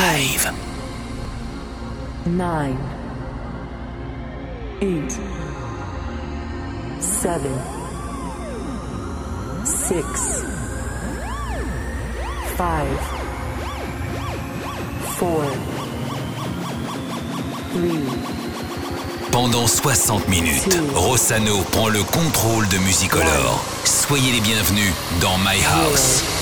live. Nine, eight, seven, six, five, four, three. Pendant 60 minutes, Rossano prend le contrôle de Musicolor. Soyez les bienvenus dans My House.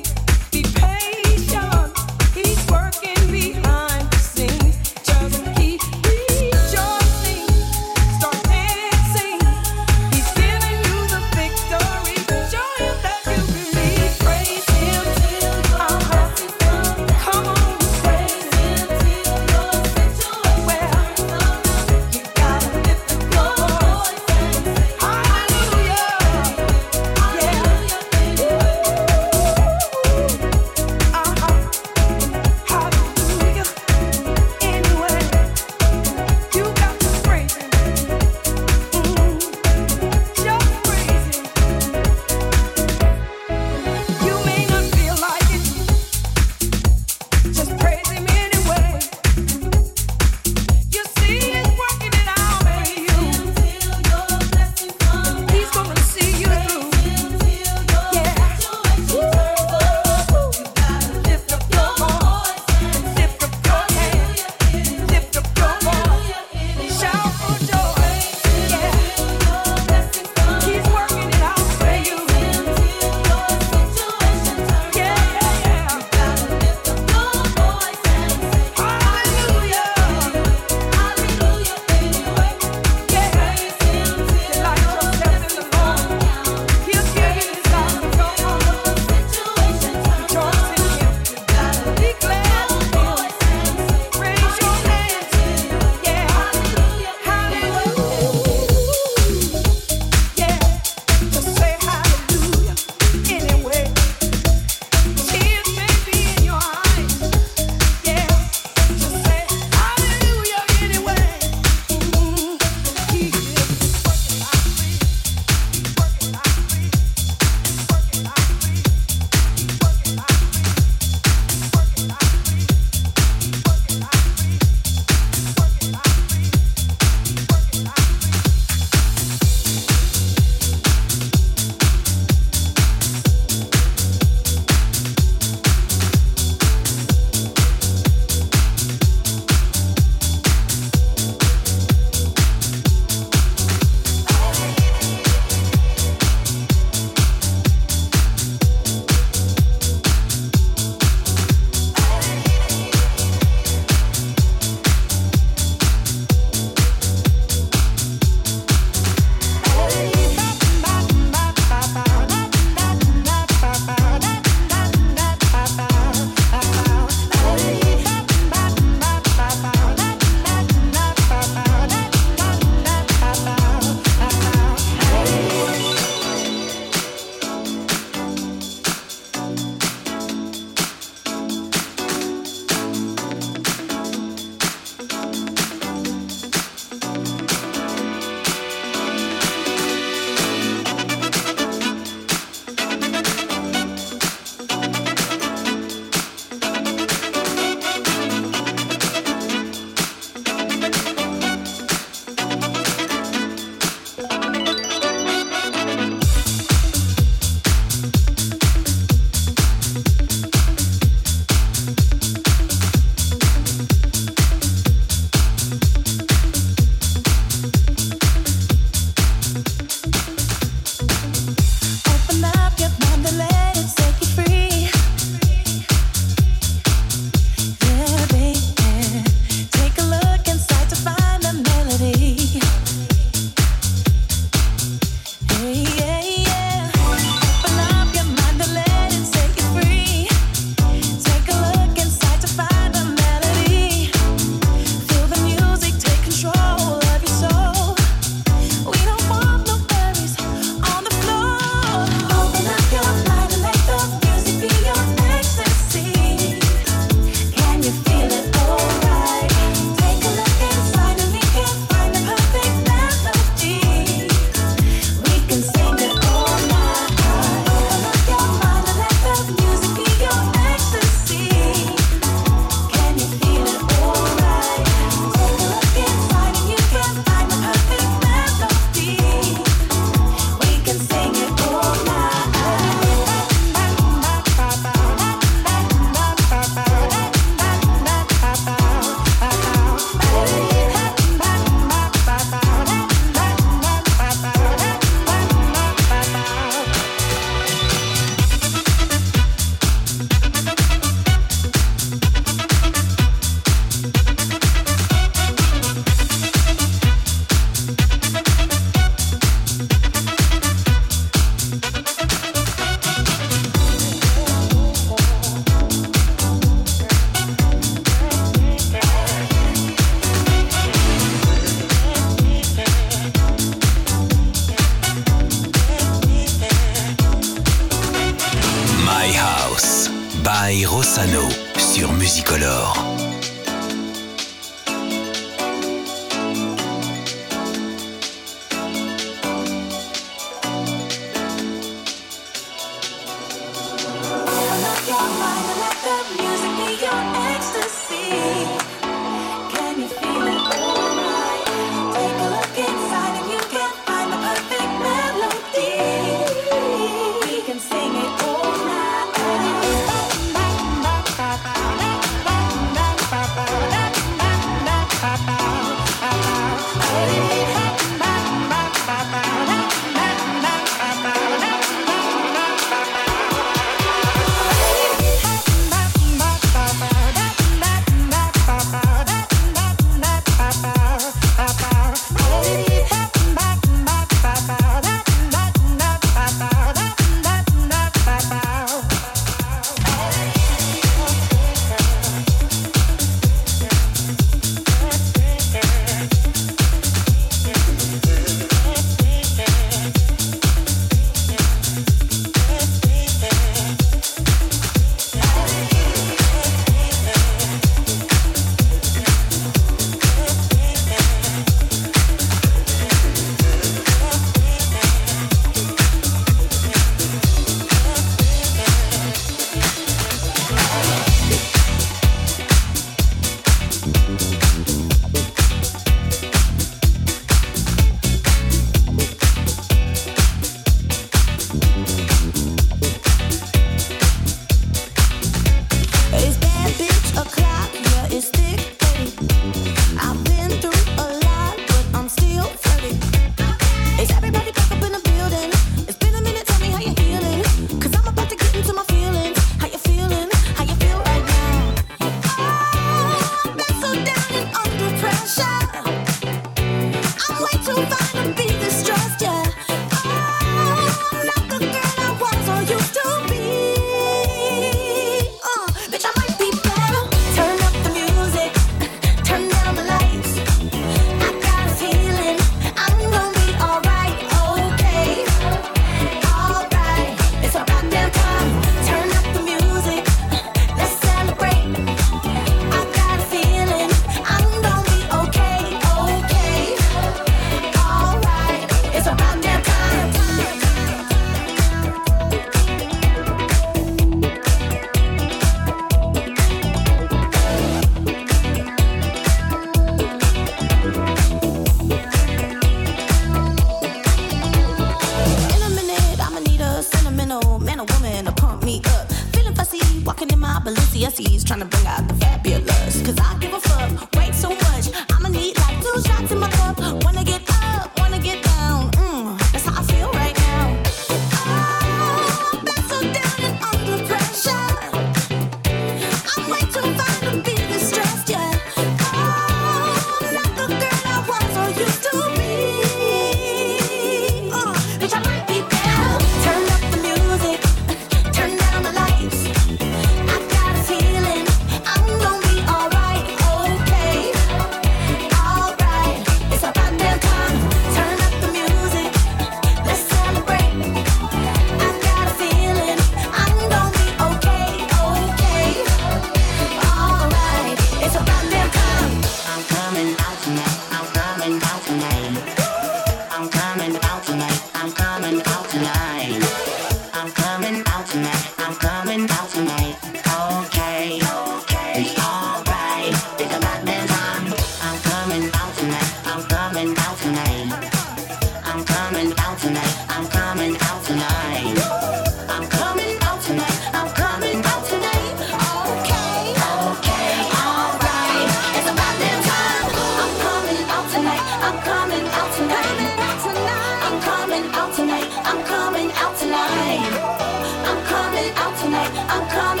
I'm coming.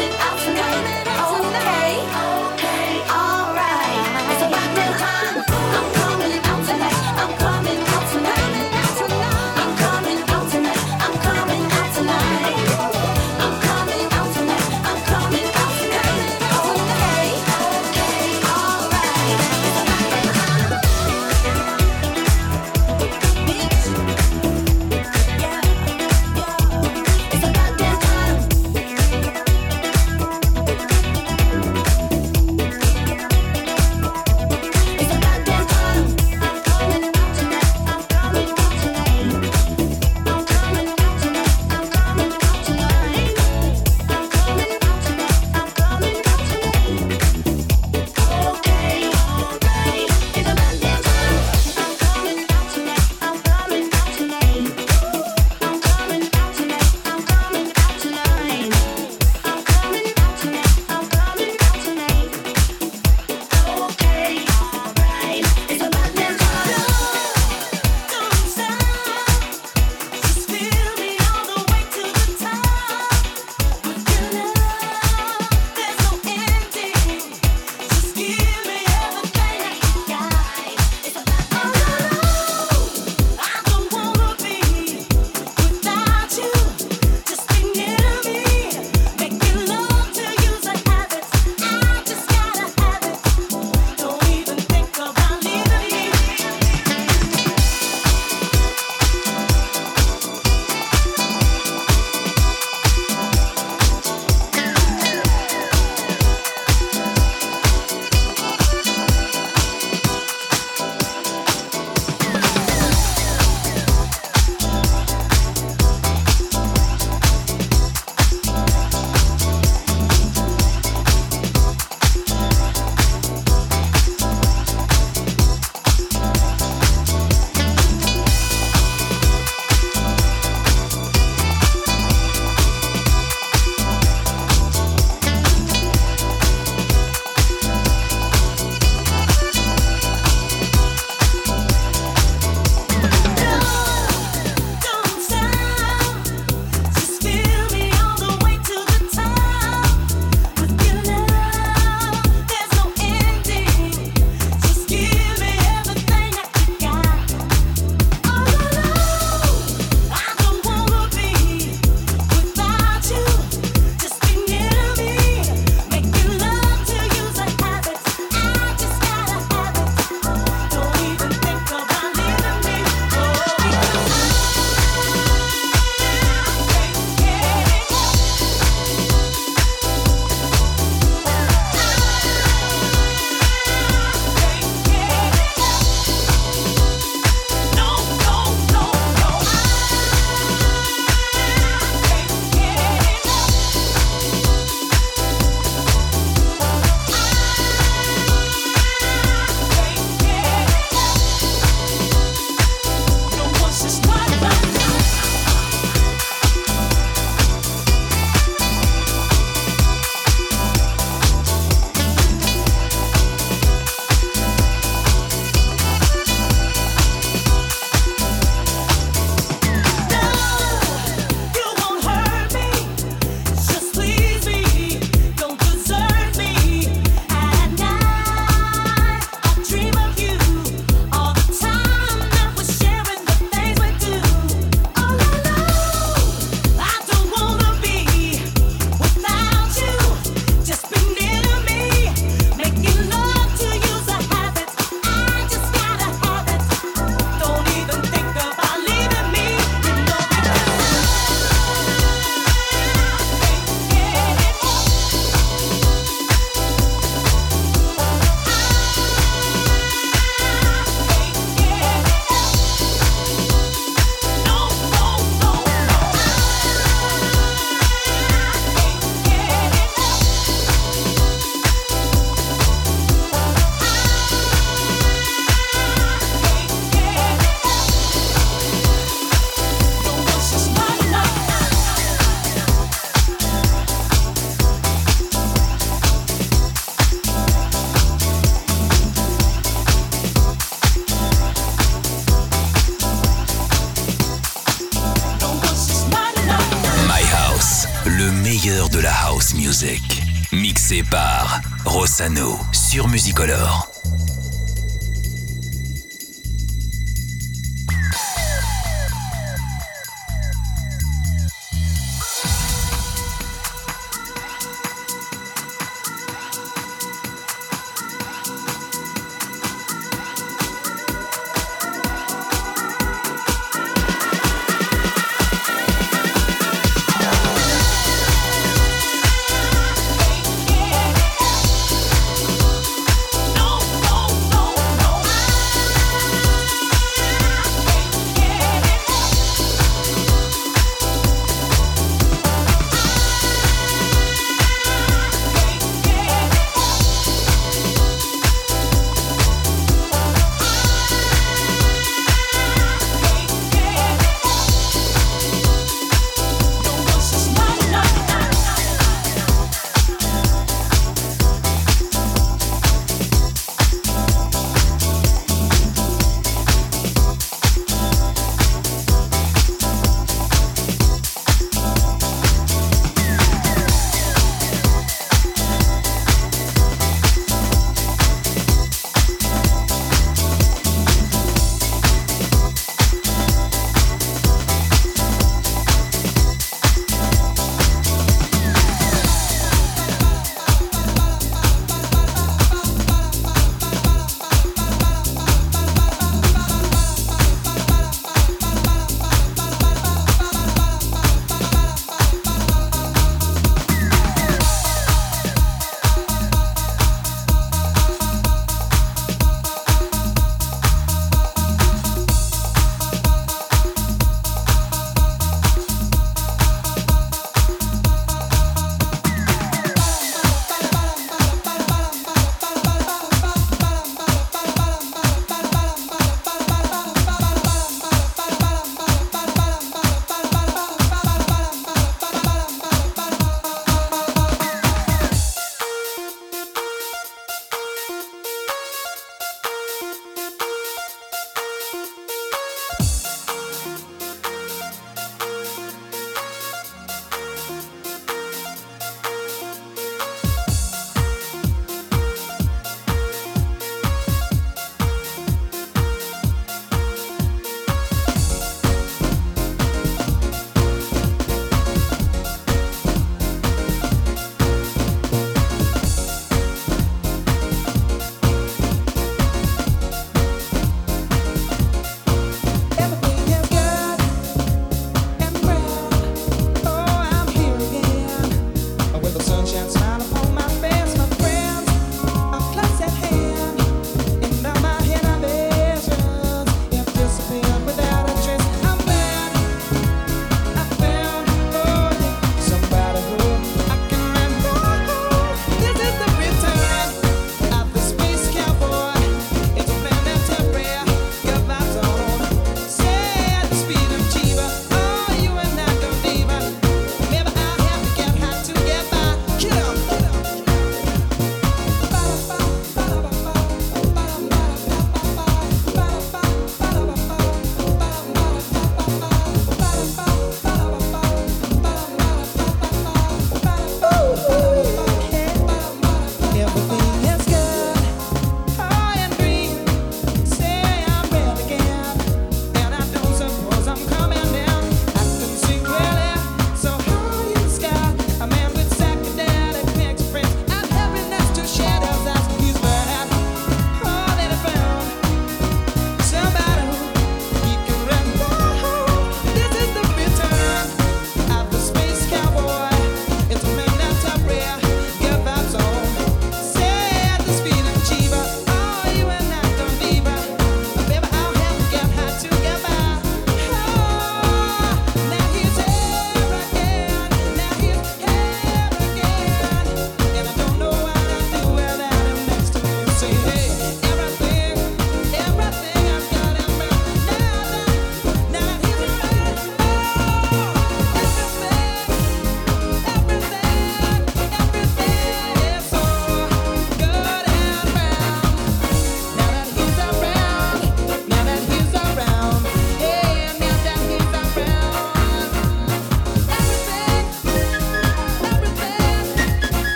Sur Musicolor.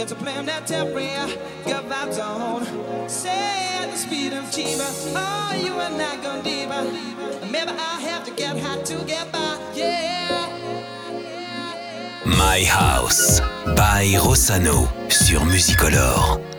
It's a planetary goodbye zone. Say the speed of Chiba, oh, you and I gonna diva. Maybe I have to get high to get by, yeah. My House by Rossano sur Musicolore.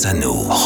Rossano.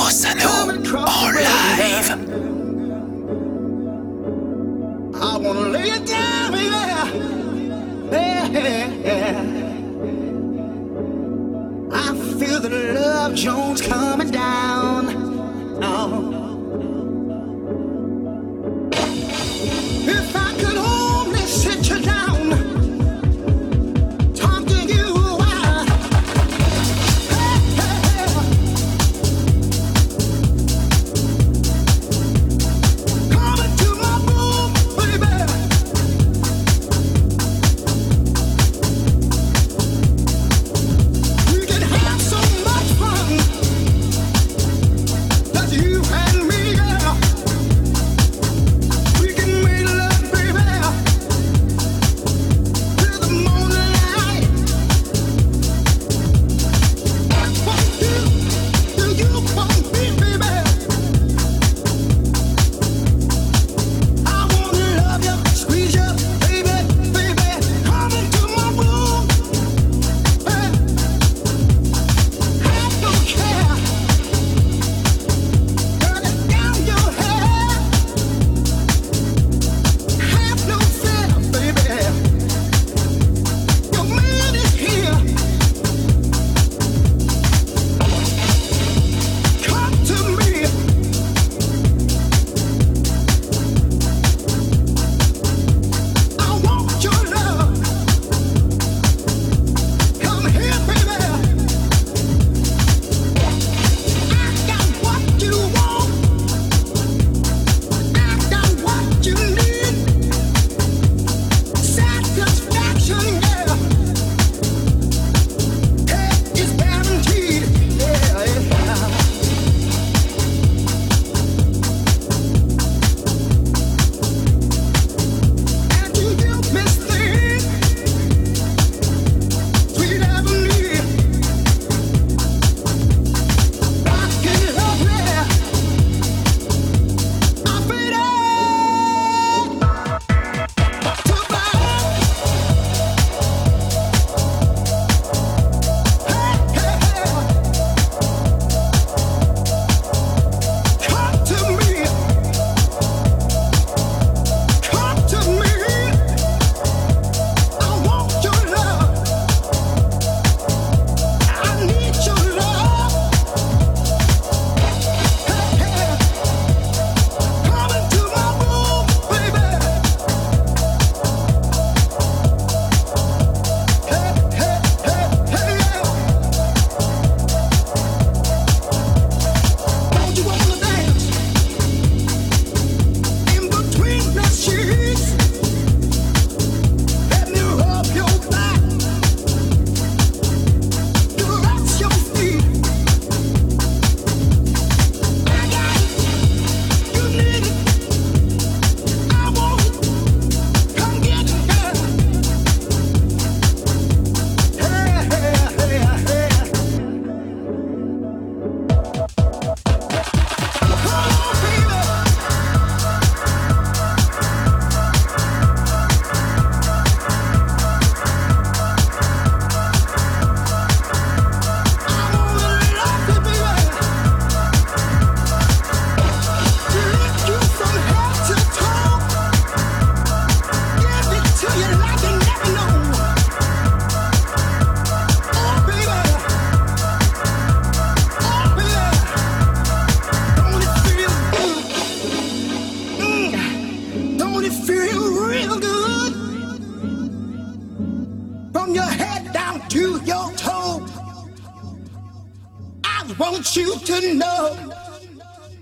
Want you to know.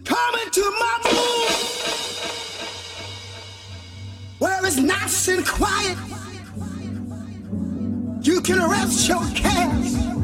Come into my room where it's nice and quiet. You can rest your cares.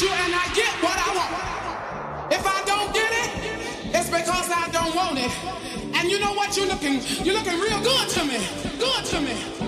you and I get what I want. If I don't get it, it's because I don't want it. And you know what? You're looking, you're looking real good to me. Good to me.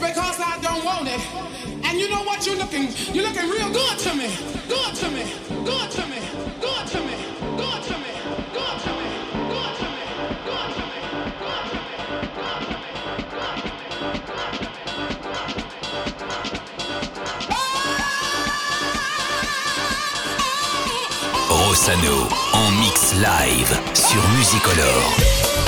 because I don't want it. And you know what? You're looking, you're looking real good to me. Good to me. Good to me. Good to me. Good to me. Rossano en mix live sur Musicolore.